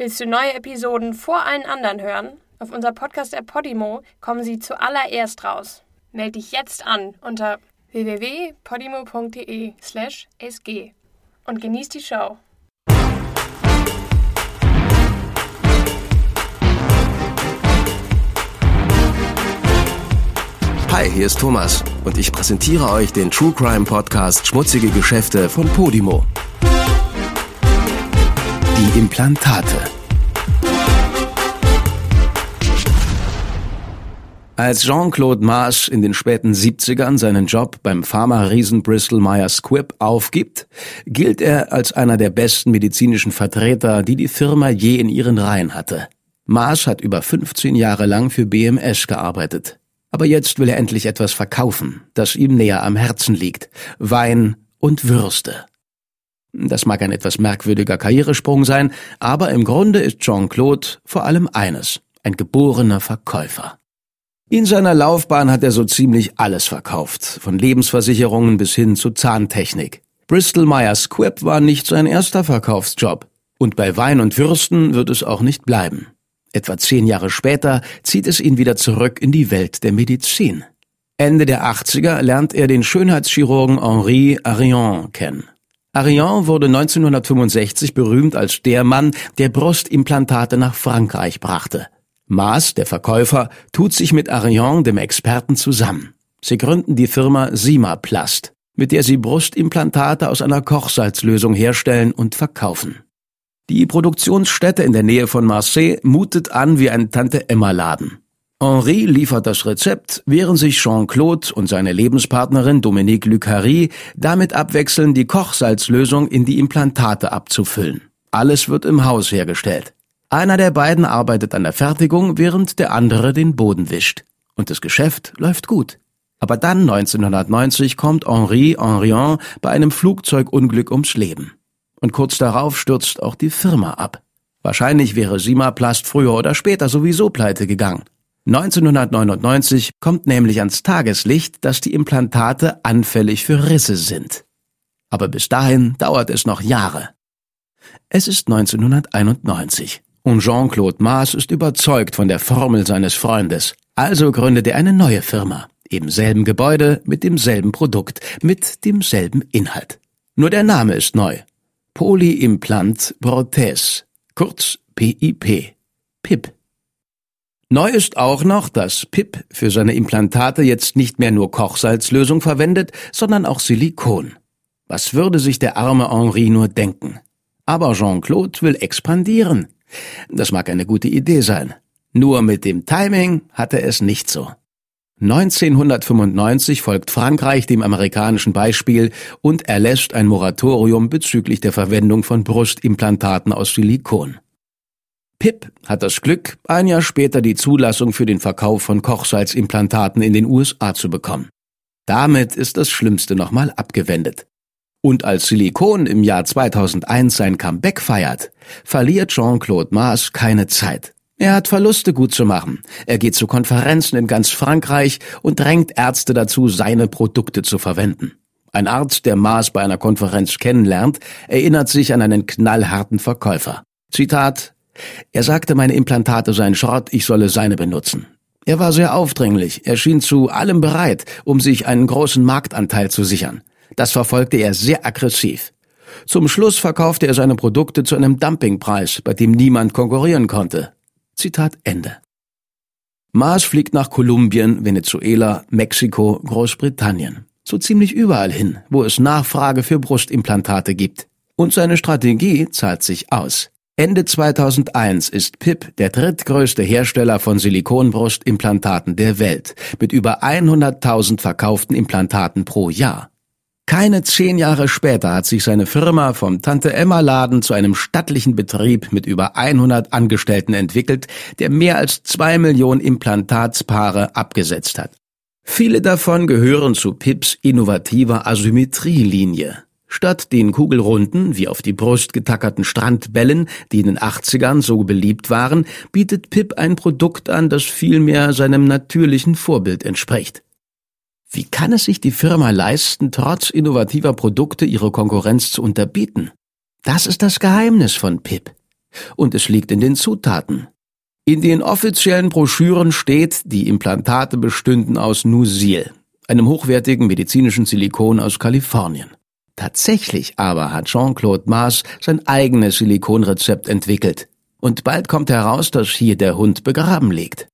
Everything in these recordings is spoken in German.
Willst du neue Episoden vor allen anderen hören? Auf unser Podcast-App Podimo kommen sie zuallererst raus. Meld dich jetzt an unter www.podimo.de/sg und genieß die Show. Hi, hier ist Thomas und ich präsentiere euch den True Crime Podcast Schmutzige Geschäfte von Podimo. Die Implantate. Als Jean-Claude Maas in den späten 70ern seinen Job beim Pharma-Riesen Bristol Myers Squibb aufgibt, gilt er als einer der besten medizinischen Vertreter, die die Firma je in ihren Reihen hatte. Maas hat über 15 Jahre lang für BMS gearbeitet. Aber jetzt will er endlich etwas verkaufen, das ihm näher am Herzen liegt. Wein und Würste. Das mag ein etwas merkwürdiger Karrieresprung sein, aber im Grunde ist Jean-Claude vor allem eines, ein geborener Verkäufer. In seiner Laufbahn hat er so ziemlich alles verkauft, von Lebensversicherungen bis hin zu Zahntechnik. Bristol Myers Squibb war nicht sein erster Verkaufsjob. Und bei Wein und Würsten wird es auch nicht bleiben. Etwa zehn Jahre später zieht es ihn wieder zurück in die Welt der Medizin. Ende der 80er lernt er den Schönheitschirurgen Henri Arion kennen. Arion wurde 1965 berühmt als der Mann, der Brustimplantate nach Frankreich brachte. Maas, der Verkäufer, tut sich mit Arion, dem Experten, zusammen. Sie gründen die Firma Simaplast, mit der sie Brustimplantate aus einer Kochsalzlösung herstellen und verkaufen. Die Produktionsstätte in der Nähe von Marseille mutet an wie ein Tante-Emma-Laden. Henri liefert das Rezept, während sich Jean-Claude und seine Lebenspartnerin Dominique Lucari damit abwechseln, die Kochsalzlösung in die Implantate abzufüllen. Alles wird im Haus hergestellt. Einer der beiden arbeitet an der Fertigung, während der andere den Boden wischt. Und das Geschäft läuft gut. Aber dann 1990 kommt Henri Henrion bei einem Flugzeugunglück ums Leben. Und kurz darauf stürzt auch die Firma ab. Wahrscheinlich wäre Simaplast früher oder später sowieso pleite gegangen. 1999 kommt nämlich ans Tageslicht, dass die Implantate anfällig für Risse sind. Aber bis dahin dauert es noch Jahre. Es ist 1991. Und Jean-Claude Maas ist überzeugt von der Formel seines Freundes. Also gründet er eine neue Firma. Im selben Gebäude, mit demselben Produkt, mit demselben Inhalt. Nur der Name ist neu. Polyimplant Prothèse, kurz PIP. PIP. Neu ist auch noch, dass PIP für seine Implantate jetzt nicht mehr nur Kochsalzlösung verwendet, sondern auch Silikon. Was würde sich der arme Henri nur denken? Aber Jean-Claude will expandieren. Das mag eine gute Idee sein. Nur mit dem Timing hat er es nicht so. 1995 folgt Frankreich dem amerikanischen Beispiel und erlässt ein Moratorium bezüglich der Verwendung von Brustimplantaten aus Silikon. Pip hat das Glück, ein Jahr später die Zulassung für den Verkauf von Kochsalzimplantaten in den USA zu bekommen. Damit ist das Schlimmste nochmal abgewendet. Und als Silikon im Jahr 2001 sein Comeback feiert, verliert Jean-Claude Maas keine Zeit. Er hat Verluste gut zu machen. Er geht zu Konferenzen in ganz Frankreich und drängt Ärzte dazu, seine Produkte zu verwenden. Ein Arzt, der Maas bei einer Konferenz kennenlernt, erinnert sich an einen knallharten Verkäufer. Zitat Er sagte, meine Implantate seien Schrott, ich solle seine benutzen. Er war sehr aufdringlich, er schien zu allem bereit, um sich einen großen Marktanteil zu sichern. Das verfolgte er sehr aggressiv. Zum Schluss verkaufte er seine Produkte zu einem Dumpingpreis, bei dem niemand konkurrieren konnte. Zitat Ende. Maas fliegt nach Kolumbien, Venezuela, Mexiko, Großbritannien. So ziemlich überall hin, wo es Nachfrage für Brustimplantate gibt. Und seine Strategie zahlt sich aus. Ende 2001 ist PIP der drittgrößte Hersteller von Silikonbrustimplantaten der Welt, mit über 100.000 verkauften Implantaten pro Jahr. Keine zehn Jahre später hat sich seine Firma vom Tante-Emma-Laden zu einem stattlichen Betrieb mit über 100 Angestellten entwickelt, der mehr als zwei Millionen Implantatspaare abgesetzt hat. Viele davon gehören zu Pips innovativer Asymmetrielinie. Statt den kugelrunden, wie auf die Brust getackerten Strandbällen, die in den 80ern so beliebt waren, bietet Pip ein Produkt an, das vielmehr seinem natürlichen Vorbild entspricht. Wie kann es sich die Firma leisten, trotz innovativer Produkte ihre Konkurrenz zu unterbieten? Das ist das Geheimnis von PIP. Und es liegt in den Zutaten. In den offiziellen Broschüren steht, die Implantate bestünden aus Nusil, einem hochwertigen medizinischen Silikon aus Kalifornien. Tatsächlich aber hat Jean-Claude Maas sein eigenes Silikonrezept entwickelt. Und bald kommt heraus, dass hier der Hund begraben liegt.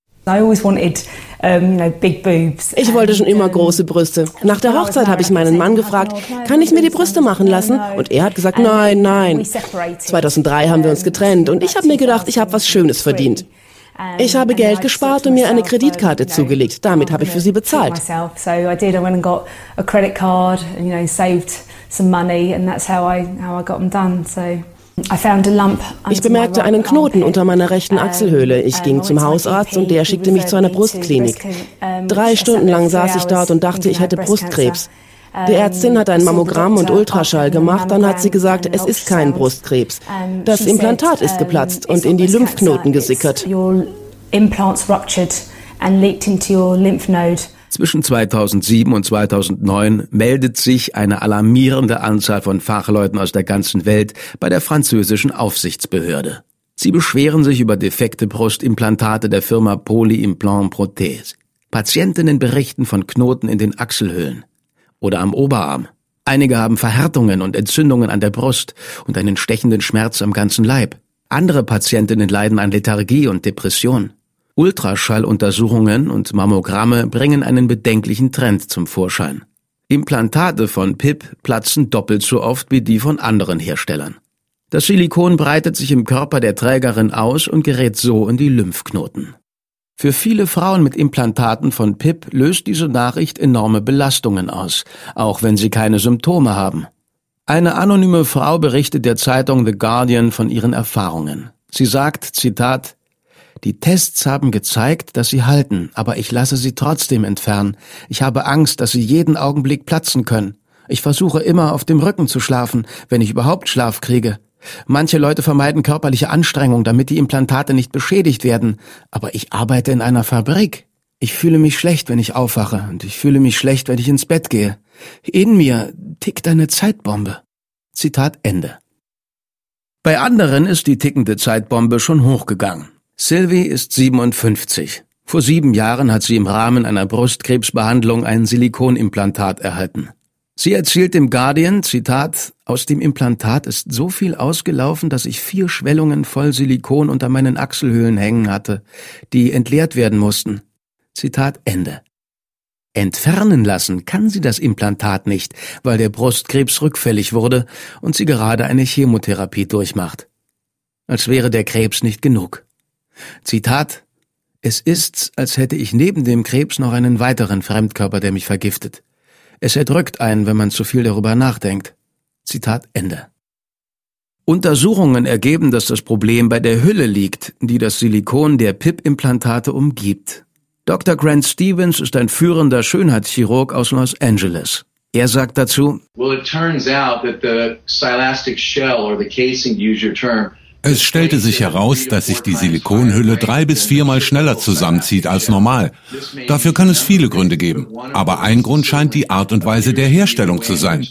Ich wollte schon immer große Brüste. Nach der Hochzeit habe ich meinen Mann gefragt, kann ich mir die Brüste machen lassen? Und er hat gesagt, nein, nein. 2003 haben wir uns getrennt und ich habe mir gedacht, ich habe was Schönes verdient. Ich habe Geld gespart und mir eine Kreditkarte zugelegt. Damit habe ich für sie bezahlt. Ich bemerkte einen Knoten unter meiner rechten Achselhöhle. Ich ging zum Hausarzt und der schickte mich zu einer Brustklinik. Drei Stunden lang saß ich dort und dachte, ich hätte Brustkrebs. Die Ärztin hat ein Mammogramm und Ultraschall gemacht, dann hat sie gesagt, es ist kein Brustkrebs. Das Implantat ist geplatzt und in die Lymphknoten gesickert. Zwischen 2007 und 2009 meldet sich eine alarmierende Anzahl von Fachleuten aus der ganzen Welt bei der französischen Aufsichtsbehörde. Sie beschweren sich über defekte Brustimplantate der Firma Polyimplant Prothèse. Patientinnen berichten von Knoten in den Achselhöhlen oder am Oberarm. Einige haben Verhärtungen und Entzündungen an der Brust und einen stechenden Schmerz am ganzen Leib. Andere Patientinnen leiden an Lethargie und Depression. Ultraschalluntersuchungen und Mammogramme bringen einen bedenklichen Trend zum Vorschein. Implantate von PIP platzen doppelt so oft wie die von anderen Herstellern. Das Silikon breitet sich im Körper der Trägerin aus und gerät so in die Lymphknoten. Für viele Frauen mit Implantaten von PIP löst diese Nachricht enorme Belastungen aus, auch wenn sie keine Symptome haben. Eine anonyme Frau berichtet der Zeitung The Guardian von ihren Erfahrungen. Sie sagt, Zitat, die Tests haben gezeigt, dass sie halten, aber ich lasse sie trotzdem entfernen. Ich habe Angst, dass sie jeden Augenblick platzen können. Ich versuche immer auf dem Rücken zu schlafen, wenn ich überhaupt Schlaf kriege. Manche Leute vermeiden körperliche Anstrengung, damit die Implantate nicht beschädigt werden, aber ich arbeite in einer Fabrik. Ich fühle mich schlecht, wenn ich aufwache, und ich fühle mich schlecht, wenn ich ins Bett gehe. In mir tickt eine Zeitbombe. Zitat Ende. Bei anderen ist die tickende Zeitbombe schon hochgegangen. Sylvie ist 57. Vor sieben Jahren hat sie im Rahmen einer Brustkrebsbehandlung ein Silikonimplantat erhalten. Sie erzählt dem Guardian, Zitat, aus dem Implantat ist so viel ausgelaufen, dass ich vier Schwellungen voll Silikon unter meinen Achselhöhlen hängen hatte, die entleert werden mussten. Zitat Ende. Entfernen lassen kann sie das Implantat nicht, weil der Brustkrebs rückfällig wurde und sie gerade eine Chemotherapie durchmacht. Als wäre der Krebs nicht genug. Zitat Es ist, als hätte ich neben dem Krebs noch einen weiteren Fremdkörper, der mich vergiftet. Es erdrückt einen, wenn man zu viel darüber nachdenkt. Zitat Ende. Untersuchungen ergeben, dass das Problem bei der Hülle liegt, die das Silikon der PIP-Implantate umgibt. Dr. Grant Stevens ist ein führender Schönheitschirurg aus Los Angeles. Er sagt dazu, Well, it turns out that the silastic shell or the casing, to use your term, es stellte sich heraus, dass sich die Silikonhülle drei bis viermal schneller zusammenzieht als normal. Dafür kann es viele Gründe geben. Aber ein Grund scheint die Art und Weise der Herstellung zu sein.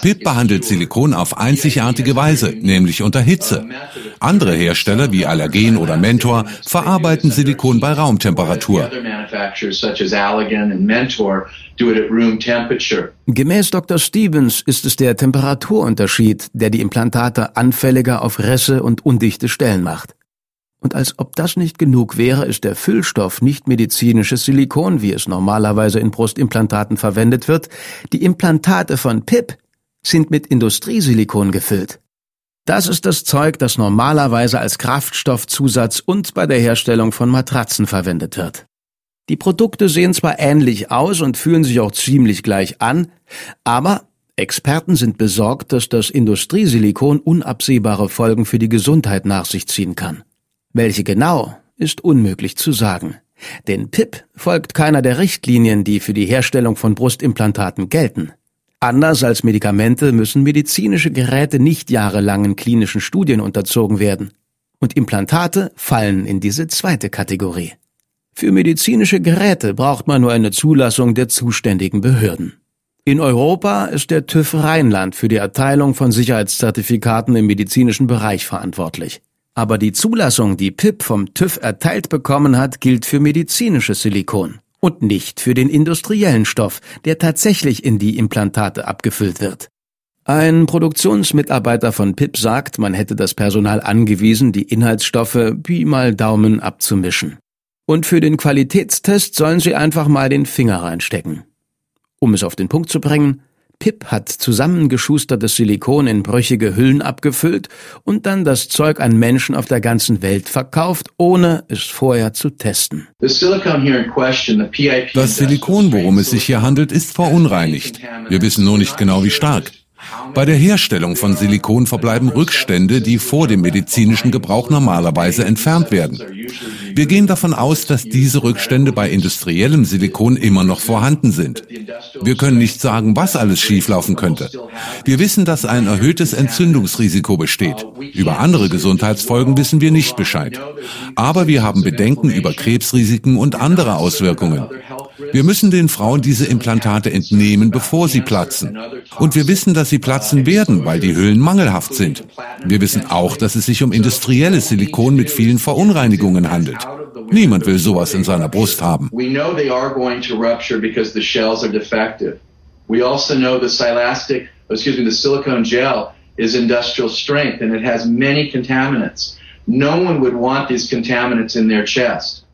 PIP behandelt Silikon auf einzigartige Weise, nämlich unter Hitze. Andere Hersteller wie Allergen oder Mentor verarbeiten Silikon bei Raumtemperatur. Gemäß Dr. Stevens ist es der Temperaturunterschied, der die Implantate anfälliger auf Risse und undichte Stellen macht. Und als ob das nicht genug wäre, ist der Füllstoff nicht medizinisches Silikon, wie es normalerweise in Brustimplantaten verwendet wird. Die Implantate von PIP sind mit Industriesilikon gefüllt. Das ist das Zeug, das normalerweise als Kraftstoffzusatz und bei der Herstellung von Matratzen verwendet wird. Die Produkte sehen zwar ähnlich aus und fühlen sich auch ziemlich gleich an, aber Experten sind besorgt, dass das Industriesilikon unabsehbare Folgen für die Gesundheit nach sich ziehen kann. Welche genau, ist unmöglich zu sagen. Denn PIP folgt keiner der Richtlinien, die für die Herstellung von Brustimplantaten gelten. Anders als Medikamente müssen medizinische Geräte nicht jahrelangen klinischen Studien unterzogen werden. Und Implantate fallen in diese zweite Kategorie. Für medizinische Geräte braucht man nur eine Zulassung der zuständigen Behörden. In Europa ist der TÜV Rheinland für die Erteilung von Sicherheitszertifikaten im medizinischen Bereich verantwortlich. Aber die Zulassung, die PIP vom TÜV erteilt bekommen hat, gilt für medizinisches Silikon und nicht für den industriellen Stoff, der tatsächlich in die Implantate abgefüllt wird. Ein Produktionsmitarbeiter von PIP sagt, man hätte das Personal angewiesen, die Inhaltsstoffe wie mal Daumen abzumischen. Und für den Qualitätstest sollen sie einfach mal den Finger reinstecken. Um es auf den Punkt zu bringen, Pip hat zusammengeschustertes Silikon in brüchige Hüllen abgefüllt und dann das Zeug an Menschen auf der ganzen Welt verkauft, ohne es vorher zu testen. Das Silikon, worum es sich hier handelt, ist verunreinigt. Wir wissen nur nicht genau, wie stark. Bei der Herstellung von Silikon verbleiben Rückstände, die vor dem medizinischen Gebrauch normalerweise entfernt werden. Wir gehen davon aus, dass diese Rückstände bei industriellem Silikon immer noch vorhanden sind. Wir können nicht sagen, was alles schieflaufen könnte. Wir wissen, dass ein erhöhtes Entzündungsrisiko besteht. Über andere Gesundheitsfolgen wissen wir nicht Bescheid. Aber wir haben Bedenken über Krebsrisiken und andere Auswirkungen. Wir müssen den Frauen diese Implantate entnehmen, bevor sie platzen. Und wir wissen, dass sie platzen werden, weil die Hüllen mangelhaft sind. Wir wissen auch, dass es sich um industrielles Silikon mit vielen Verunreinigungen handelt. Niemand will sowas in seiner Brust haben. Also gel is industrial strength and it has many contaminants. No one would want these contaminants in their chest.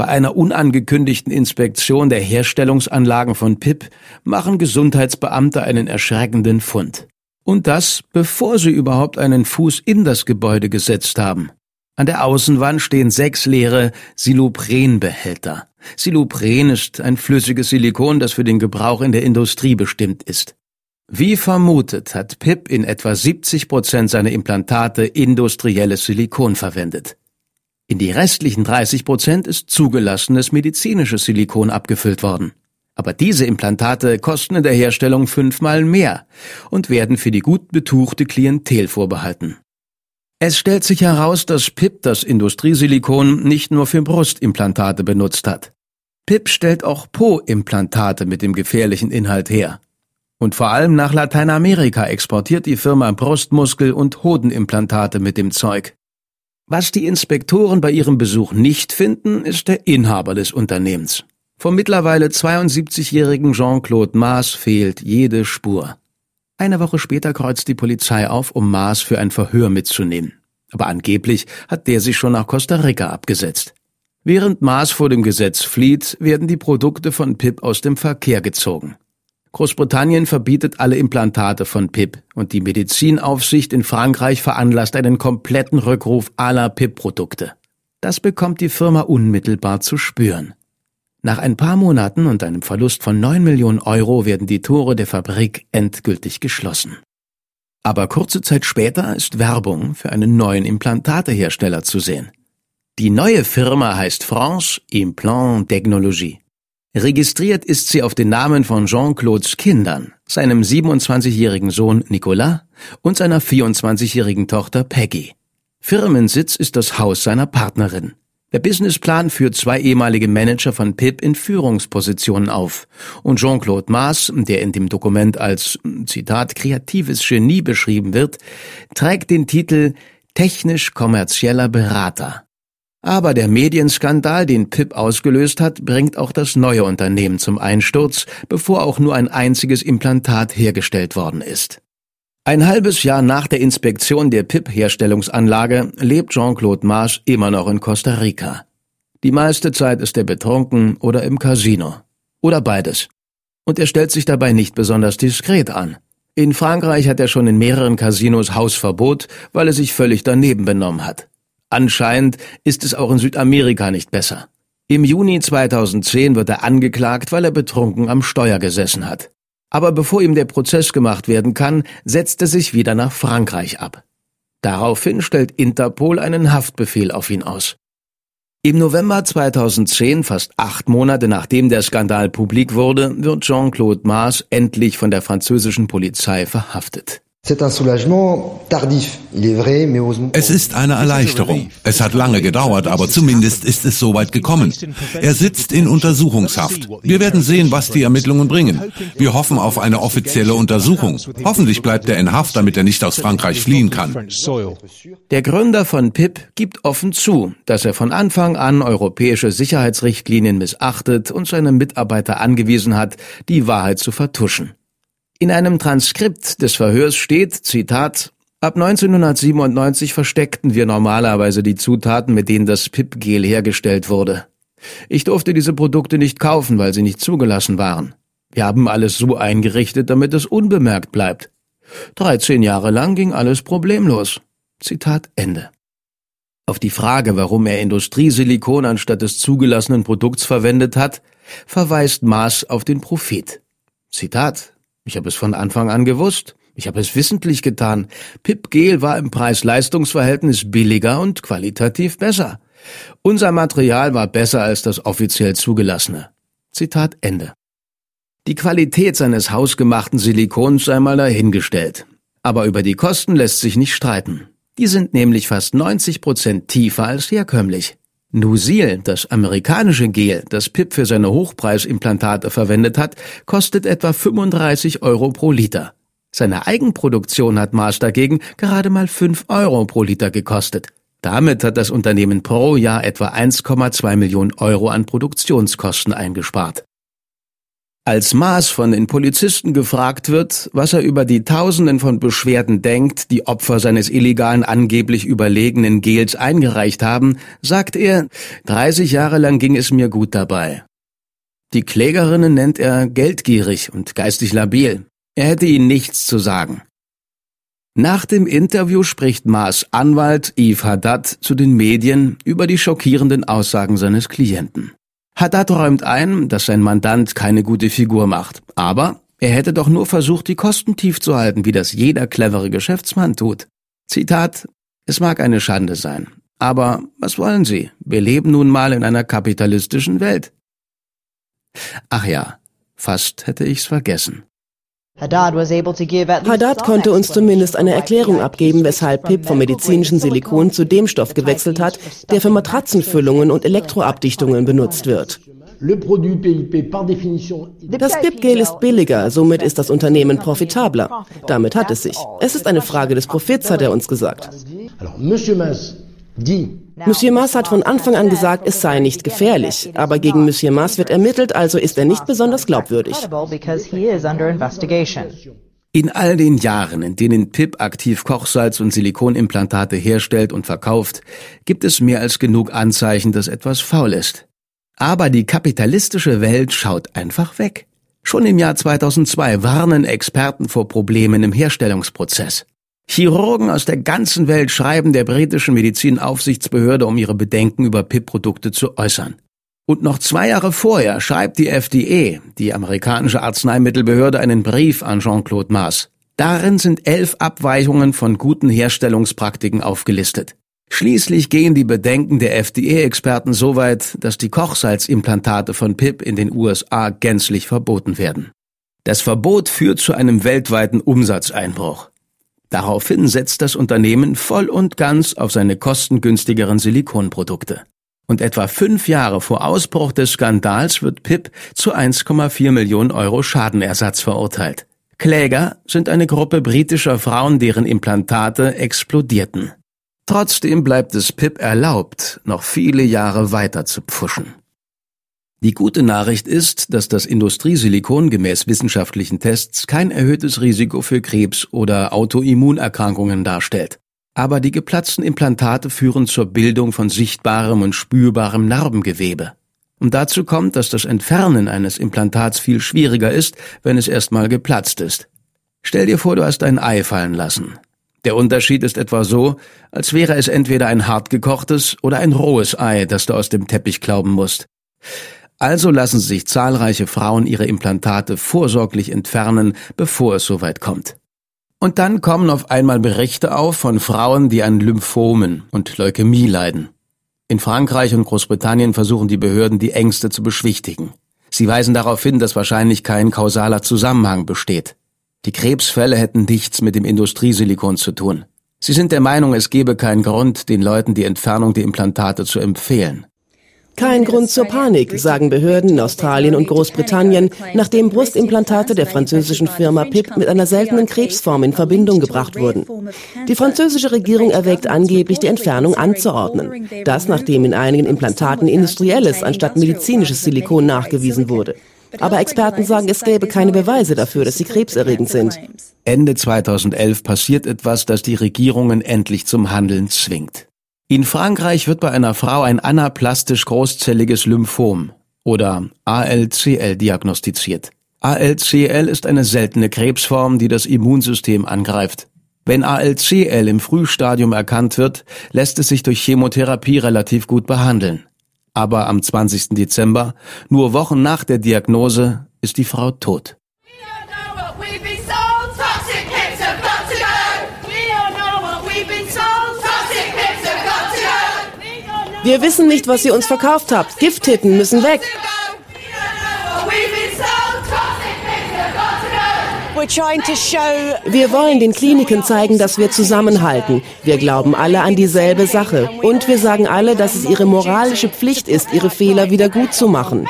Bei einer unangekündigten Inspektion der Herstellungsanlagen von PIP machen Gesundheitsbeamte einen erschreckenden Fund. Und das, bevor sie überhaupt einen Fuß in das Gebäude gesetzt haben. An der Außenwand stehen sechs leere Siloprenbehälter. Silopren ist ein flüssiges Silikon, das für den Gebrauch in der Industrie bestimmt ist. Wie vermutet hat PIP in etwa 70 Prozent seiner Implantate industrielles Silikon verwendet. In die restlichen 30 Prozent ist zugelassenes medizinisches Silikon abgefüllt worden. Aber diese Implantate kosten in der Herstellung fünfmal mehr und werden für die gut betuchte Klientel vorbehalten. Es stellt sich heraus, dass PIP das Industriesilikon nicht nur für Brustimplantate benutzt hat. PIP stellt auch Po-Implantate mit dem gefährlichen Inhalt her. Und vor allem nach Lateinamerika exportiert die Firma Brustmuskel- und Hodenimplantate mit dem Zeug. Was die Inspektoren bei ihrem Besuch nicht finden, ist der Inhaber des Unternehmens. Vom mittlerweile 72-jährigen Jean-Claude Maas fehlt jede Spur. Eine Woche später kreuzt die Polizei auf, um Maas für ein Verhör mitzunehmen. Aber angeblich hat der sich schon nach Costa Rica abgesetzt. Während Maas vor dem Gesetz flieht, werden die Produkte von Pip aus dem Verkehr gezogen. Großbritannien verbietet alle Implantate von PIP und die Medizinaufsicht in Frankreich veranlasst einen kompletten Rückruf aller PIP-Produkte. Das bekommt die Firma unmittelbar zu spüren. Nach ein paar Monaten und einem Verlust von 9 Millionen Euro werden die Tore der Fabrik endgültig geschlossen. Aber kurze Zeit später ist Werbung für einen neuen Implantatehersteller zu sehen. Die neue Firma heißt France Implant Technologie. Registriert ist sie auf den Namen von Jean-Claudes Kindern, seinem 27-jährigen Sohn Nicolas und seiner 24-jährigen Tochter Peggy. Firmensitz ist das Haus seiner Partnerin. Der Businessplan führt zwei ehemalige Manager von PIP in Führungspositionen auf. Und Jean-Claude Maas, der in dem Dokument als, Zitat, kreatives Genie beschrieben wird, trägt den Titel technisch-kommerzieller Berater. Aber der Medienskandal, den Pip ausgelöst hat, bringt auch das neue Unternehmen zum Einsturz, bevor auch nur ein einziges Implantat hergestellt worden ist. Ein halbes Jahr nach der Inspektion der PIP-Herstellungsanlage lebt Jean-Claude Marsch immer noch in Costa Rica. Die meiste Zeit ist er betrunken oder im Casino. Oder beides. Und er stellt sich dabei nicht besonders diskret an. In Frankreich hat er schon in mehreren Casinos Hausverbot, weil er sich völlig daneben benommen hat. Anscheinend ist es auch in Südamerika nicht besser. Im Juni 2010 wird er angeklagt, weil er betrunken am Steuer gesessen hat. Aber bevor ihm der Prozess gemacht werden kann, setzt er sich wieder nach Frankreich ab. Daraufhin stellt Interpol einen Haftbefehl auf ihn aus. Im November 2010, fast acht Monate nachdem der Skandal publik wurde, wird Jean-Claude Maas endlich von der französischen Polizei verhaftet. Es ist eine Erleichterung. Es hat lange gedauert, aber zumindest ist es soweit gekommen. Er sitzt in Untersuchungshaft. Wir werden sehen, was die Ermittlungen bringen. Wir hoffen auf eine offizielle Untersuchung. Hoffentlich bleibt er in Haft, damit er nicht aus Frankreich fliehen kann. Der Gründer von PIP gibt offen zu, dass er von Anfang an europäische Sicherheitsrichtlinien missachtet und seine Mitarbeiter angewiesen hat, die Wahrheit zu vertuschen. In einem Transkript des Verhörs steht, Zitat, Ab 1997 versteckten wir normalerweise die Zutaten, mit denen das Pip-Gel hergestellt wurde. Ich durfte diese Produkte nicht kaufen, weil sie nicht zugelassen waren. Wir haben alles so eingerichtet, damit es unbemerkt bleibt. 13 Jahre lang ging alles problemlos. Zitat Ende. Auf die Frage, warum er Industriesilikon anstatt des zugelassenen Produkts verwendet hat, verweist Maas auf den Prophet. Zitat ich habe es von Anfang an gewusst. Ich habe es wissentlich getan. Pip Gel war im Preis-Leistungs-Verhältnis billiger und qualitativ besser. Unser Material war besser als das offiziell zugelassene. Zitat Ende. Die Qualität seines hausgemachten Silikons sei mal dahingestellt. Aber über die Kosten lässt sich nicht streiten. Die sind nämlich fast 90 Prozent tiefer als herkömmlich. Nusil, das amerikanische Gel, das Pip für seine Hochpreisimplantate verwendet hat, kostet etwa 35 Euro pro Liter. Seine Eigenproduktion hat Mars dagegen gerade mal 5 Euro pro Liter gekostet. Damit hat das Unternehmen pro Jahr etwa 1,2 Millionen Euro an Produktionskosten eingespart. Als Maas von den Polizisten gefragt wird, was er über die Tausenden von Beschwerden denkt, die Opfer seines illegalen angeblich überlegenen Gels eingereicht haben, sagt er, 30 Jahre lang ging es mir gut dabei. Die Klägerinnen nennt er geldgierig und geistig labil. Er hätte ihnen nichts zu sagen. Nach dem Interview spricht Maas Anwalt Yves Haddad zu den Medien über die schockierenden Aussagen seines Klienten. Haddad räumt ein, dass sein Mandant keine gute Figur macht. Aber er hätte doch nur versucht, die Kosten tief zu halten, wie das jeder clevere Geschäftsmann tut. Zitat, es mag eine Schande sein. Aber was wollen Sie? Wir leben nun mal in einer kapitalistischen Welt. Ach ja, fast hätte ich's vergessen. Haddad konnte uns zumindest eine Erklärung abgeben, weshalb PIP vom medizinischen Silikon zu dem Stoff gewechselt hat, der für Matratzenfüllungen und Elektroabdichtungen benutzt wird. Das PIP-Gel ist billiger, somit ist das Unternehmen profitabler. Damit hat es sich. Es ist eine Frage des Profits, hat er uns gesagt. Monsieur Mas hat von Anfang an gesagt, es sei nicht gefährlich. Aber gegen Monsieur Mas wird ermittelt, also ist er nicht besonders glaubwürdig. In all den Jahren, in denen Pip aktiv Kochsalz und Silikonimplantate herstellt und verkauft, gibt es mehr als genug Anzeichen, dass etwas faul ist. Aber die kapitalistische Welt schaut einfach weg. Schon im Jahr 2002 warnen Experten vor Problemen im Herstellungsprozess. Chirurgen aus der ganzen Welt schreiben der britischen Medizinaufsichtsbehörde, um ihre Bedenken über PIP-Produkte zu äußern. Und noch zwei Jahre vorher schreibt die FDA, die amerikanische Arzneimittelbehörde, einen Brief an Jean-Claude Maas. Darin sind elf Abweichungen von guten Herstellungspraktiken aufgelistet. Schließlich gehen die Bedenken der FDA-Experten so weit, dass die Kochsalzimplantate von PIP in den USA gänzlich verboten werden. Das Verbot führt zu einem weltweiten Umsatzeinbruch. Daraufhin setzt das Unternehmen voll und ganz auf seine kostengünstigeren Silikonprodukte. Und etwa fünf Jahre vor Ausbruch des Skandals wird Pip zu 1,4 Millionen Euro Schadenersatz verurteilt. Kläger sind eine Gruppe britischer Frauen, deren Implantate explodierten. Trotzdem bleibt es Pip erlaubt, noch viele Jahre weiter zu pfuschen. Die gute Nachricht ist, dass das Industriesilikon gemäß wissenschaftlichen Tests kein erhöhtes Risiko für Krebs oder Autoimmunerkrankungen darstellt. Aber die geplatzten Implantate führen zur Bildung von sichtbarem und spürbarem Narbengewebe. Und dazu kommt, dass das Entfernen eines Implantats viel schwieriger ist, wenn es erstmal geplatzt ist. Stell dir vor, du hast ein Ei fallen lassen. Der Unterschied ist etwa so, als wäre es entweder ein hartgekochtes oder ein rohes Ei, das du aus dem Teppich klauben musst. Also lassen sich zahlreiche Frauen ihre Implantate vorsorglich entfernen, bevor es soweit kommt. Und dann kommen auf einmal Berichte auf von Frauen, die an Lymphomen und Leukämie leiden. In Frankreich und Großbritannien versuchen die Behörden, die Ängste zu beschwichtigen. Sie weisen darauf hin, dass wahrscheinlich kein kausaler Zusammenhang besteht. Die Krebsfälle hätten nichts mit dem Industriesilikon zu tun. Sie sind der Meinung, es gebe keinen Grund, den Leuten die Entfernung der Implantate zu empfehlen. Kein Grund zur Panik, sagen Behörden in Australien und Großbritannien, nachdem Brustimplantate der französischen Firma PIP mit einer seltenen Krebsform in Verbindung gebracht wurden. Die französische Regierung erwägt angeblich, die Entfernung anzuordnen. Das, nachdem in einigen Implantaten industrielles anstatt medizinisches Silikon nachgewiesen wurde. Aber Experten sagen, es gäbe keine Beweise dafür, dass sie krebserregend sind. Ende 2011 passiert etwas, das die Regierungen endlich zum Handeln zwingt. In Frankreich wird bei einer Frau ein anaplastisch großzelliges Lymphom oder ALCL diagnostiziert. ALCL ist eine seltene Krebsform, die das Immunsystem angreift. Wenn ALCL im Frühstadium erkannt wird, lässt es sich durch Chemotherapie relativ gut behandeln. Aber am 20. Dezember, nur Wochen nach der Diagnose, ist die Frau tot. Wir wissen nicht, was ihr uns verkauft habt. Gifttitten müssen weg. Wir wollen den Kliniken zeigen, dass wir zusammenhalten. Wir glauben alle an dieselbe Sache. Und wir sagen alle, dass es ihre moralische Pflicht ist, ihre Fehler wieder gut zu machen.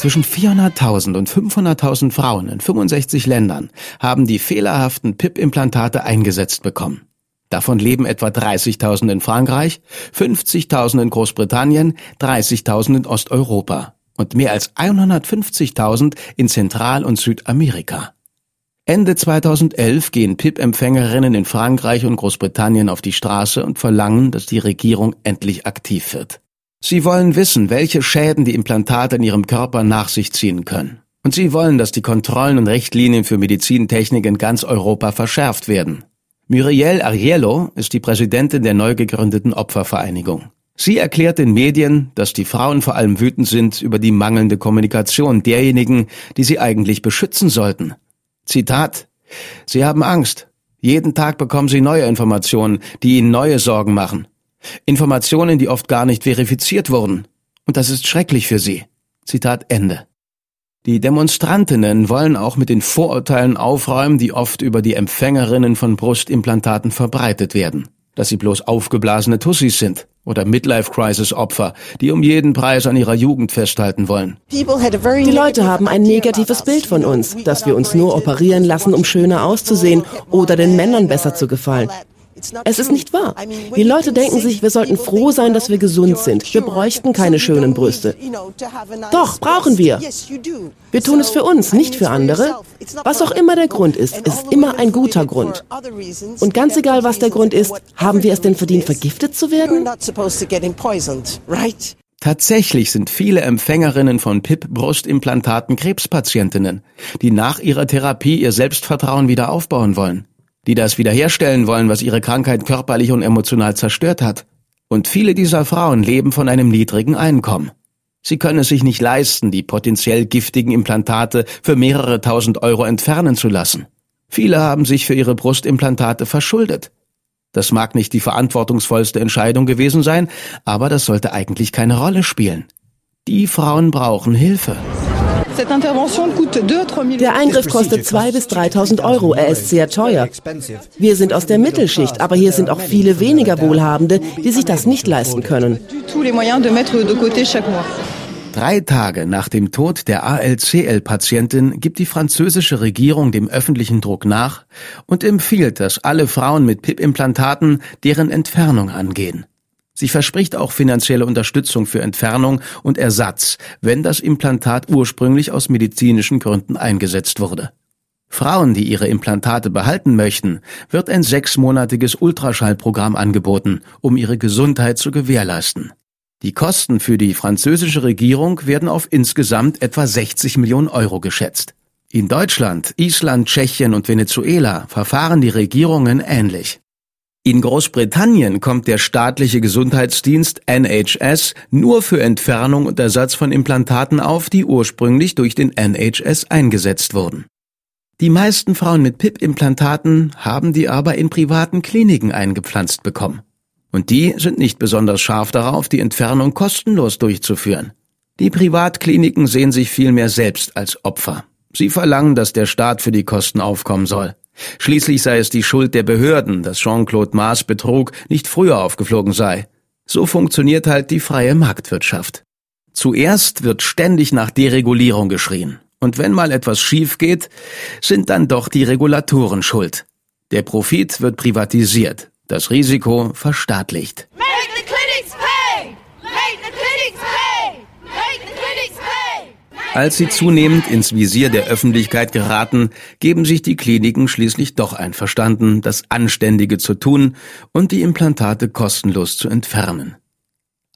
Zwischen 400.000 und 500.000 Frauen in 65 Ländern haben die fehlerhaften PIP-Implantate eingesetzt bekommen. Davon leben etwa 30.000 in Frankreich, 50.000 in Großbritannien, 30.000 in Osteuropa und mehr als 150.000 in Zentral- und Südamerika. Ende 2011 gehen PIP-Empfängerinnen in Frankreich und Großbritannien auf die Straße und verlangen, dass die Regierung endlich aktiv wird. Sie wollen wissen, welche Schäden die Implantate in ihrem Körper nach sich ziehen können. Und sie wollen, dass die Kontrollen und Richtlinien für Medizintechnik in ganz Europa verschärft werden. Muriel Ariello ist die Präsidentin der neu gegründeten Opfervereinigung. Sie erklärt den Medien, dass die Frauen vor allem wütend sind über die mangelnde Kommunikation derjenigen, die sie eigentlich beschützen sollten. Zitat Sie haben Angst. Jeden Tag bekommen sie neue Informationen, die ihnen neue Sorgen machen. Informationen, die oft gar nicht verifiziert wurden. Und das ist schrecklich für sie. Zitat Ende. Die Demonstrantinnen wollen auch mit den Vorurteilen aufräumen, die oft über die Empfängerinnen von Brustimplantaten verbreitet werden. Dass sie bloß aufgeblasene Tussis sind oder Midlife-Crisis-Opfer, die um jeden Preis an ihrer Jugend festhalten wollen. Die Leute haben ein negatives Bild von uns, dass wir uns nur operieren lassen, um schöner auszusehen oder den Männern besser zu gefallen. Es ist nicht wahr. Die Leute denken sich, wir sollten froh sein, dass wir gesund sind. Wir bräuchten keine schönen Brüste. Doch, brauchen wir. Wir tun es für uns, nicht für andere. Was auch immer der Grund ist, ist immer ein guter Grund. Und ganz egal, was der Grund ist, haben wir es denn verdient, vergiftet zu werden? Tatsächlich sind viele Empfängerinnen von PIP-Brustimplantaten Krebspatientinnen, die nach ihrer Therapie ihr Selbstvertrauen wieder aufbauen wollen die das wiederherstellen wollen, was ihre Krankheit körperlich und emotional zerstört hat. Und viele dieser Frauen leben von einem niedrigen Einkommen. Sie können es sich nicht leisten, die potenziell giftigen Implantate für mehrere tausend Euro entfernen zu lassen. Viele haben sich für ihre Brustimplantate verschuldet. Das mag nicht die verantwortungsvollste Entscheidung gewesen sein, aber das sollte eigentlich keine Rolle spielen. Die Frauen brauchen Hilfe. Der Eingriff kostet 2.000 bis 3.000 Euro. Er ist sehr teuer. Wir sind aus der Mittelschicht, aber hier sind auch viele weniger Wohlhabende, die sich das nicht leisten können. Drei Tage nach dem Tod der ALCL-Patientin gibt die französische Regierung dem öffentlichen Druck nach und empfiehlt, dass alle Frauen mit PIP-Implantaten deren Entfernung angehen. Sie verspricht auch finanzielle Unterstützung für Entfernung und Ersatz, wenn das Implantat ursprünglich aus medizinischen Gründen eingesetzt wurde. Frauen, die ihre Implantate behalten möchten, wird ein sechsmonatiges Ultraschallprogramm angeboten, um ihre Gesundheit zu gewährleisten. Die Kosten für die französische Regierung werden auf insgesamt etwa 60 Millionen Euro geschätzt. In Deutschland, Island, Tschechien und Venezuela verfahren die Regierungen ähnlich. In Großbritannien kommt der staatliche Gesundheitsdienst NHS nur für Entfernung und Ersatz von Implantaten auf, die ursprünglich durch den NHS eingesetzt wurden. Die meisten Frauen mit PIP-Implantaten haben die aber in privaten Kliniken eingepflanzt bekommen. Und die sind nicht besonders scharf darauf, die Entfernung kostenlos durchzuführen. Die Privatkliniken sehen sich vielmehr selbst als Opfer. Sie verlangen, dass der Staat für die Kosten aufkommen soll. Schließlich sei es die Schuld der Behörden, dass Jean-Claude Maas Betrug nicht früher aufgeflogen sei. So funktioniert halt die freie Marktwirtschaft. Zuerst wird ständig nach Deregulierung geschrien. Und wenn mal etwas schief geht, sind dann doch die Regulatoren schuld. Der Profit wird privatisiert, das Risiko verstaatlicht. Als sie zunehmend ins Visier der Öffentlichkeit geraten, geben sich die Kliniken schließlich doch einverstanden, das Anständige zu tun und die Implantate kostenlos zu entfernen.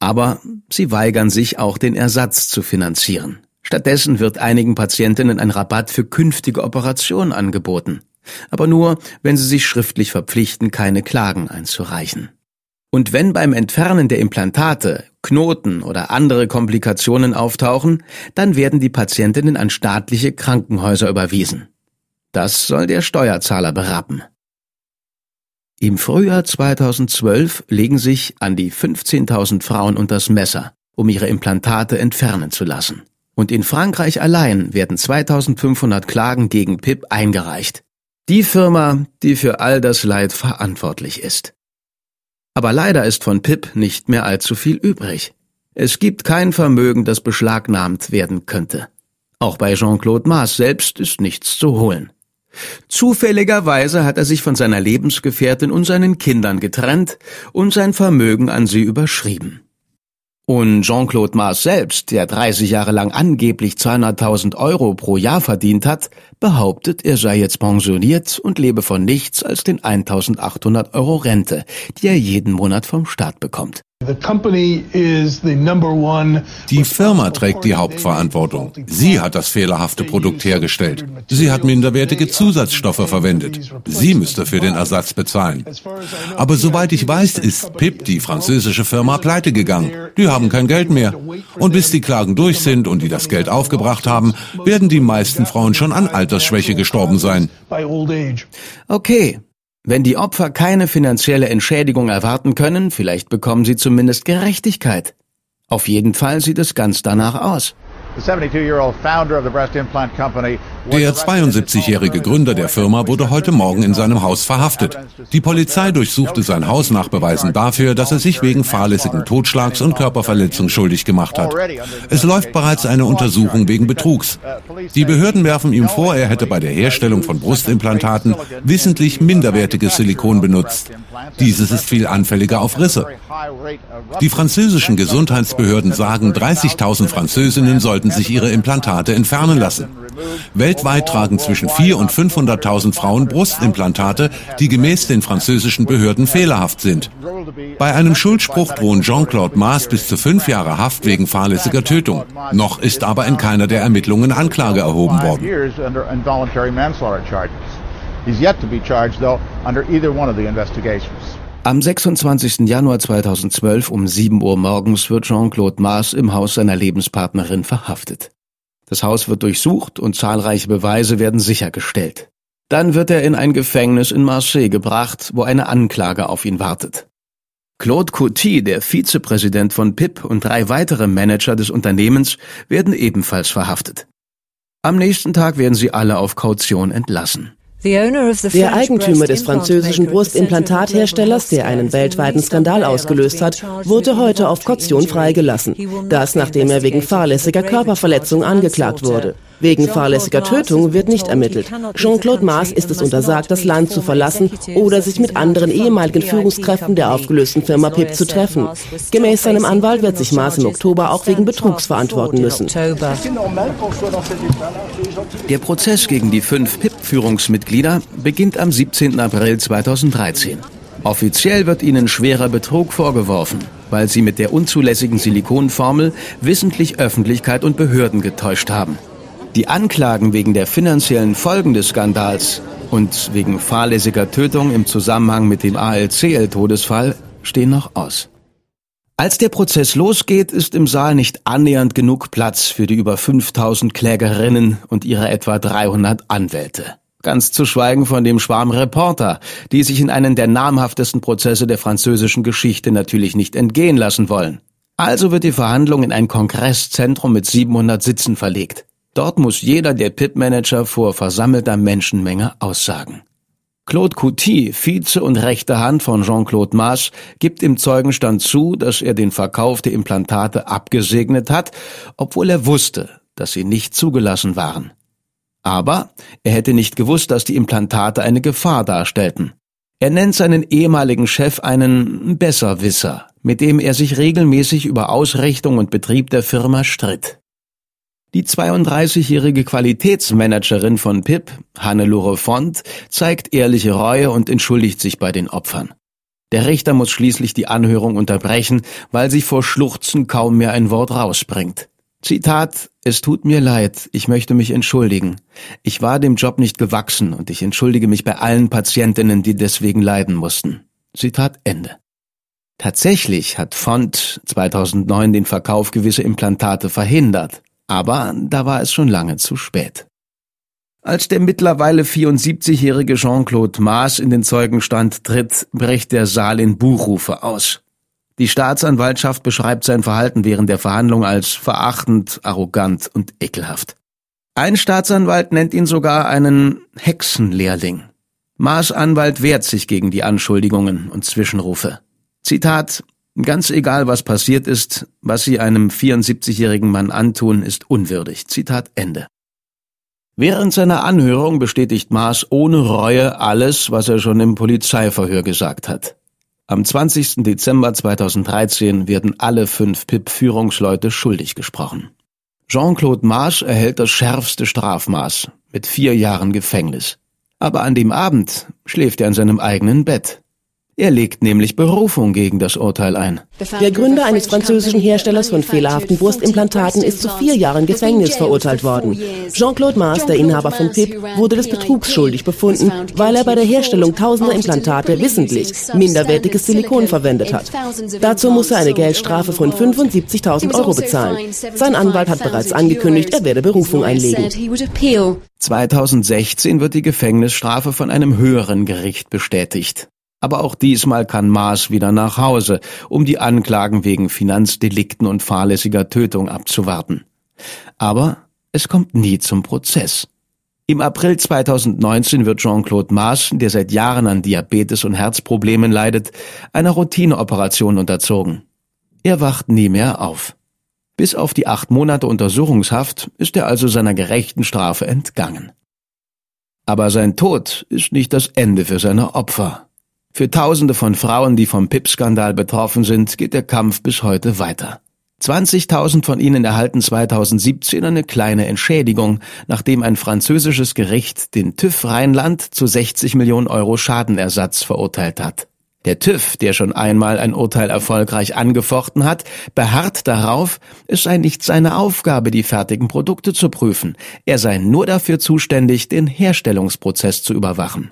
Aber sie weigern sich auch den Ersatz zu finanzieren. Stattdessen wird einigen Patientinnen ein Rabatt für künftige Operationen angeboten. Aber nur, wenn sie sich schriftlich verpflichten, keine Klagen einzureichen. Und wenn beim Entfernen der Implantate Knoten oder andere Komplikationen auftauchen, dann werden die Patientinnen an staatliche Krankenhäuser überwiesen. Das soll der Steuerzahler berappen. Im Frühjahr 2012 legen sich an die 15.000 Frauen unters Messer, um ihre Implantate entfernen zu lassen. Und in Frankreich allein werden 2500 Klagen gegen PIP eingereicht. Die Firma, die für all das Leid verantwortlich ist. Aber leider ist von Pip nicht mehr allzu viel übrig. Es gibt kein Vermögen, das beschlagnahmt werden könnte. Auch bei Jean-Claude Maas selbst ist nichts zu holen. Zufälligerweise hat er sich von seiner Lebensgefährtin und seinen Kindern getrennt und sein Vermögen an sie überschrieben. Und Jean-Claude Mars selbst, der 30 Jahre lang angeblich 200.000 Euro pro Jahr verdient hat, behauptet, er sei jetzt pensioniert und lebe von nichts als den 1.800 Euro Rente, die er jeden Monat vom Staat bekommt. Die Firma trägt die Hauptverantwortung. Sie hat das fehlerhafte Produkt hergestellt. Sie hat minderwertige Zusatzstoffe verwendet. Sie müsste für den Ersatz bezahlen. Aber soweit ich weiß, ist PIP, die französische Firma, pleite gegangen. Die haben kein Geld mehr. Und bis die Klagen durch sind und die das Geld aufgebracht haben, werden die meisten Frauen schon an Altersschwäche gestorben sein. Okay, wenn die Opfer keine finanzielle Entschädigung erwarten können, vielleicht bekommen sie zumindest Gerechtigkeit. Auf jeden Fall sieht es ganz danach aus. Der 72-jährige Gründer der Firma wurde heute Morgen in seinem Haus verhaftet. Die Polizei durchsuchte sein Haus nach Beweisen dafür, dass er sich wegen fahrlässigen Totschlags und Körperverletzung schuldig gemacht hat. Es läuft bereits eine Untersuchung wegen Betrugs. Die Behörden werfen ihm vor, er hätte bei der Herstellung von Brustimplantaten wissentlich minderwertiges Silikon benutzt. Dieses ist viel anfälliger auf Risse. Die französischen Gesundheitsbehörden sagen, 30.000 Französinnen sollten sich ihre Implantate entfernen lassen. Weltweit tragen zwischen 4 und 500.000 Frauen Brustimplantate, die gemäß den französischen Behörden fehlerhaft sind. Bei einem Schuldspruch drohen Jean-Claude Maas bis zu fünf Jahre Haft wegen fahrlässiger Tötung. Noch ist aber in keiner der Ermittlungen Anklage erhoben worden. He's yet to be charged, though, under either one of the investigations. Am 26. Januar 2012 um 7 Uhr morgens wird Jean-Claude Maas im Haus seiner Lebenspartnerin verhaftet. Das Haus wird durchsucht und zahlreiche Beweise werden sichergestellt. Dann wird er in ein Gefängnis in Marseille gebracht, wo eine Anklage auf ihn wartet. Claude Coty, der Vizepräsident von PIP und drei weitere Manager des Unternehmens werden ebenfalls verhaftet. Am nächsten Tag werden sie alle auf Kaution entlassen. Der Eigentümer des französischen Brustimplantatherstellers, der einen weltweiten Skandal ausgelöst hat, wurde heute auf Kaution freigelassen. Das, nachdem er wegen fahrlässiger Körperverletzung angeklagt wurde. Wegen fahrlässiger Tötung wird nicht ermittelt. Jean-Claude Maas ist es untersagt, das Land zu verlassen oder sich mit anderen ehemaligen Führungskräften der aufgelösten Firma PIP zu treffen. Gemäß seinem Anwalt wird sich Maas im Oktober auch wegen Betrugs verantworten müssen. Der Prozess gegen die fünf PIP-Führungsmitglieder beginnt am 17. April 2013. Offiziell wird ihnen schwerer Betrug vorgeworfen, weil sie mit der unzulässigen Silikonformel wissentlich Öffentlichkeit und Behörden getäuscht haben. Die Anklagen wegen der finanziellen Folgen des Skandals und wegen fahrlässiger Tötung im Zusammenhang mit dem ALCL-Todesfall stehen noch aus. Als der Prozess losgeht, ist im Saal nicht annähernd genug Platz für die über 5000 Klägerinnen und ihre etwa 300 Anwälte. Ganz zu schweigen von dem Schwarm Reporter, die sich in einen der namhaftesten Prozesse der französischen Geschichte natürlich nicht entgehen lassen wollen. Also wird die Verhandlung in ein Kongresszentrum mit 700 Sitzen verlegt. Dort muss jeder der PIP-Manager vor versammelter Menschenmenge aussagen. Claude Couty, Vize und rechte Hand von Jean-Claude Maas, gibt im Zeugenstand zu, dass er den Verkauf der Implantate abgesegnet hat, obwohl er wusste, dass sie nicht zugelassen waren. Aber er hätte nicht gewusst, dass die Implantate eine Gefahr darstellten. Er nennt seinen ehemaligen Chef einen Besserwisser, mit dem er sich regelmäßig über Ausrichtung und Betrieb der Firma stritt. Die 32-jährige Qualitätsmanagerin von PIP, Hannelore Font, zeigt ehrliche Reue und entschuldigt sich bei den Opfern. Der Richter muss schließlich die Anhörung unterbrechen, weil sie vor Schluchzen kaum mehr ein Wort rausbringt. Zitat, es tut mir leid, ich möchte mich entschuldigen. Ich war dem Job nicht gewachsen und ich entschuldige mich bei allen Patientinnen, die deswegen leiden mussten. Zitat Ende. Tatsächlich hat Font 2009 den Verkauf gewisser Implantate verhindert. Aber da war es schon lange zu spät. Als der mittlerweile 74-jährige Jean-Claude Maas in den Zeugenstand tritt, bricht der Saal in Buchrufe aus. Die Staatsanwaltschaft beschreibt sein Verhalten während der Verhandlung als verachtend, arrogant und ekelhaft. Ein Staatsanwalt nennt ihn sogar einen Hexenlehrling. Maas Anwalt wehrt sich gegen die Anschuldigungen und Zwischenrufe. Zitat Ganz egal, was passiert ist, was Sie einem 74-jährigen Mann antun, ist unwürdig. Zitat Ende. Während seiner Anhörung bestätigt Maas ohne Reue alles, was er schon im Polizeiverhör gesagt hat. Am 20. Dezember 2013 werden alle fünf PIP-Führungsleute schuldig gesprochen. Jean-Claude Maas erhält das schärfste Strafmaß mit vier Jahren Gefängnis. Aber an dem Abend schläft er in seinem eigenen Bett. Er legt nämlich Berufung gegen das Urteil ein. Der Gründer eines französischen Herstellers von fehlerhaften Brustimplantaten ist zu vier Jahren Gefängnis verurteilt worden. Jean-Claude Maas, der Inhaber von PIP, wurde des Betrugs schuldig befunden, weil er bei der Herstellung tausender Implantate wissentlich minderwertiges Silikon verwendet hat. Dazu muss er eine Geldstrafe von 75.000 Euro bezahlen. Sein Anwalt hat bereits angekündigt, er werde Berufung einlegen. 2016 wird die Gefängnisstrafe von einem höheren Gericht bestätigt. Aber auch diesmal kann Maas wieder nach Hause, um die Anklagen wegen Finanzdelikten und fahrlässiger Tötung abzuwarten. Aber es kommt nie zum Prozess. Im April 2019 wird Jean-Claude Maas, der seit Jahren an Diabetes und Herzproblemen leidet, einer Routineoperation unterzogen. Er wacht nie mehr auf. Bis auf die acht Monate Untersuchungshaft ist er also seiner gerechten Strafe entgangen. Aber sein Tod ist nicht das Ende für seine Opfer. Für Tausende von Frauen, die vom PIP-Skandal betroffen sind, geht der Kampf bis heute weiter. 20.000 von ihnen erhalten 2017 eine kleine Entschädigung, nachdem ein französisches Gericht den TÜV Rheinland zu 60 Millionen Euro Schadenersatz verurteilt hat. Der TÜV, der schon einmal ein Urteil erfolgreich angefochten hat, beharrt darauf, es sei nicht seine Aufgabe, die fertigen Produkte zu prüfen. Er sei nur dafür zuständig, den Herstellungsprozess zu überwachen.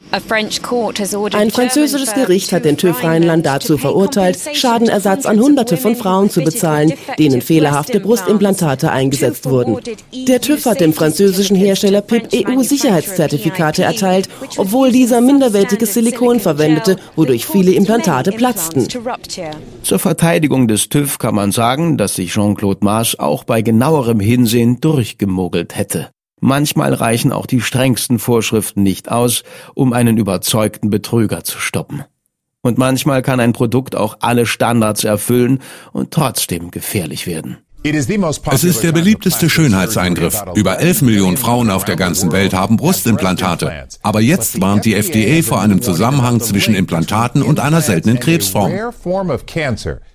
Ein französisches Gericht hat den TÜV Rheinland dazu verurteilt, Schadenersatz an Hunderte von Frauen zu bezahlen, denen fehlerhafte Brustimplantate eingesetzt wurden. Der TÜV hat dem französischen Hersteller PIP EU-Sicherheitszertifikate erteilt, obwohl dieser minderwertiges Silikon verwendete, wodurch viele Implantate platzten. Zur Verteidigung des TÜV kann man sagen, dass sich Jean-Claude Maas auch bei genauerem Hinsehen durchgemogelt hätte. Manchmal reichen auch die strengsten Vorschriften nicht aus, um einen überzeugten Betrüger zu stoppen. Und manchmal kann ein Produkt auch alle Standards erfüllen und trotzdem gefährlich werden. Es ist der beliebteste Schönheitseingriff. Über 11 Millionen Frauen auf der ganzen Welt haben Brustimplantate. Aber jetzt warnt die FDA vor einem Zusammenhang zwischen Implantaten und einer seltenen Krebsform.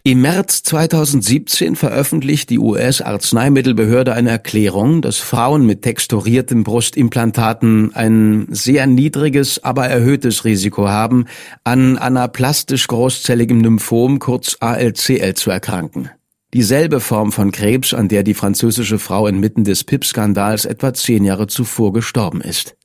Im März 2017 veröffentlicht die US-Arzneimittelbehörde eine Erklärung, dass Frauen mit texturierten Brustimplantaten ein sehr niedriges, aber erhöhtes Risiko haben, an anaplastisch großzelligem Lymphom kurz ALCL zu erkranken. Dieselbe Form von Krebs, an der die französische Frau inmitten des PIP-Skandals etwa zehn Jahre zuvor gestorben ist.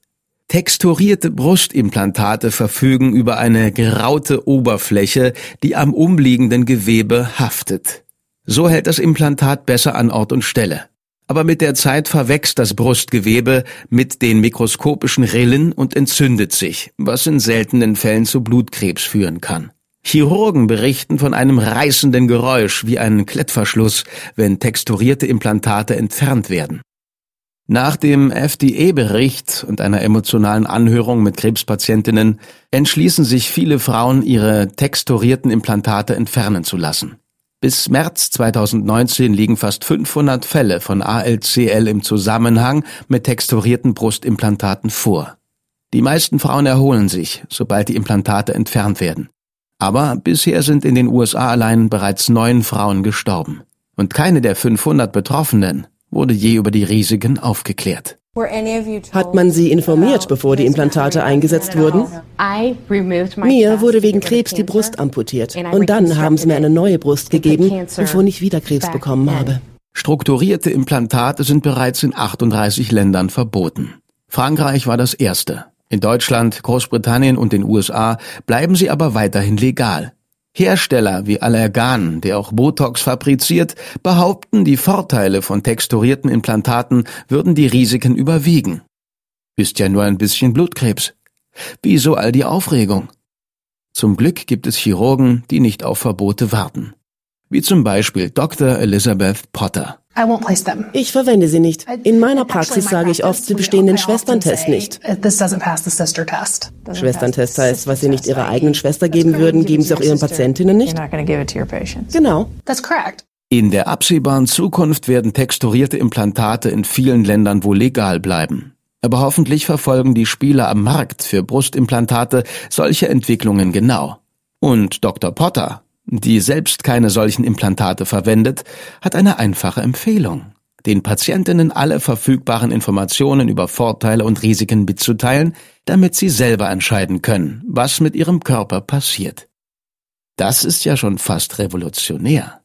Texturierte Brustimplantate verfügen über eine geraute Oberfläche, die am umliegenden Gewebe haftet. So hält das Implantat besser an Ort und Stelle. Aber mit der Zeit verwächst das Brustgewebe mit den mikroskopischen Rillen und entzündet sich, was in seltenen Fällen zu Blutkrebs führen kann. Chirurgen berichten von einem reißenden Geräusch wie ein Klettverschluss, wenn texturierte Implantate entfernt werden. Nach dem FDA-Bericht und einer emotionalen Anhörung mit Krebspatientinnen entschließen sich viele Frauen, ihre texturierten Implantate entfernen zu lassen. Bis März 2019 liegen fast 500 Fälle von ALCL im Zusammenhang mit texturierten Brustimplantaten vor. Die meisten Frauen erholen sich, sobald die Implantate entfernt werden. Aber bisher sind in den USA allein bereits neun Frauen gestorben. Und keine der 500 Betroffenen wurde je über die Risiken aufgeklärt. Hat man Sie informiert, bevor die Implantate eingesetzt wurden? Mir wurde wegen Krebs die Brust amputiert. Und dann haben sie mir eine neue Brust gegeben, bevor ich wieder Krebs bekommen habe. Strukturierte Implantate sind bereits in 38 Ländern verboten. Frankreich war das erste. In Deutschland, Großbritannien und den USA bleiben sie aber weiterhin legal. Hersteller wie Allergan, der auch Botox fabriziert, behaupten, die Vorteile von texturierten Implantaten würden die Risiken überwiegen. Ist ja nur ein bisschen Blutkrebs. Wieso all die Aufregung? Zum Glück gibt es Chirurgen, die nicht auf Verbote warten. Wie zum Beispiel Dr. Elizabeth Potter. Ich verwende sie nicht. In meiner Praxis sage ich oft, sie bestehen den Schwesterntest nicht. Schwesterntest heißt, was sie nicht ihrer eigenen Schwester geben würden, geben sie auch ihren Patientinnen nicht. Genau. In der absehbaren Zukunft werden texturierte Implantate in vielen Ländern wohl legal bleiben. Aber hoffentlich verfolgen die Spieler am Markt für Brustimplantate solche Entwicklungen genau. Und Dr. Potter die selbst keine solchen Implantate verwendet, hat eine einfache Empfehlung. Den Patientinnen alle verfügbaren Informationen über Vorteile und Risiken mitzuteilen, damit sie selber entscheiden können, was mit ihrem Körper passiert. Das ist ja schon fast revolutionär.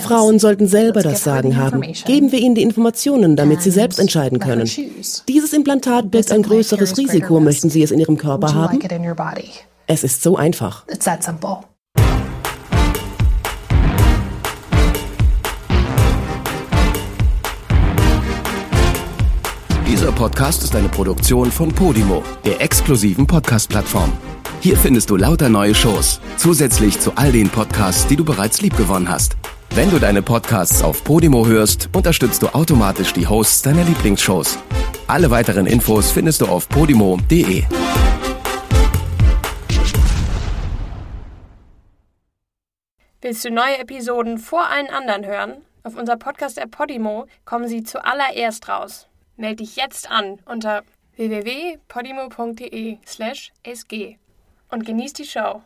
Frauen sollten selber das Sagen haben. Geben wir ihnen die Informationen, damit sie selbst entscheiden können. Dieses Implantat birgt ein größeres Risiko. Möchten Sie es in Ihrem Körper haben? Es ist so einfach. Dieser Podcast ist eine Produktion von Podimo, der exklusiven Podcast-Plattform. Hier findest du lauter neue Shows, zusätzlich zu all den Podcasts, die du bereits liebgewonnen hast. Wenn du deine Podcasts auf Podimo hörst, unterstützt du automatisch die Hosts deiner Lieblingsshows. Alle weiteren Infos findest du auf podimo.de. Willst du neue Episoden vor allen anderen hören? Auf unser Podcast-App Podimo kommen sie zuallererst raus. Melde dich jetzt an unter www.podimo.de/sg und genieß die Show.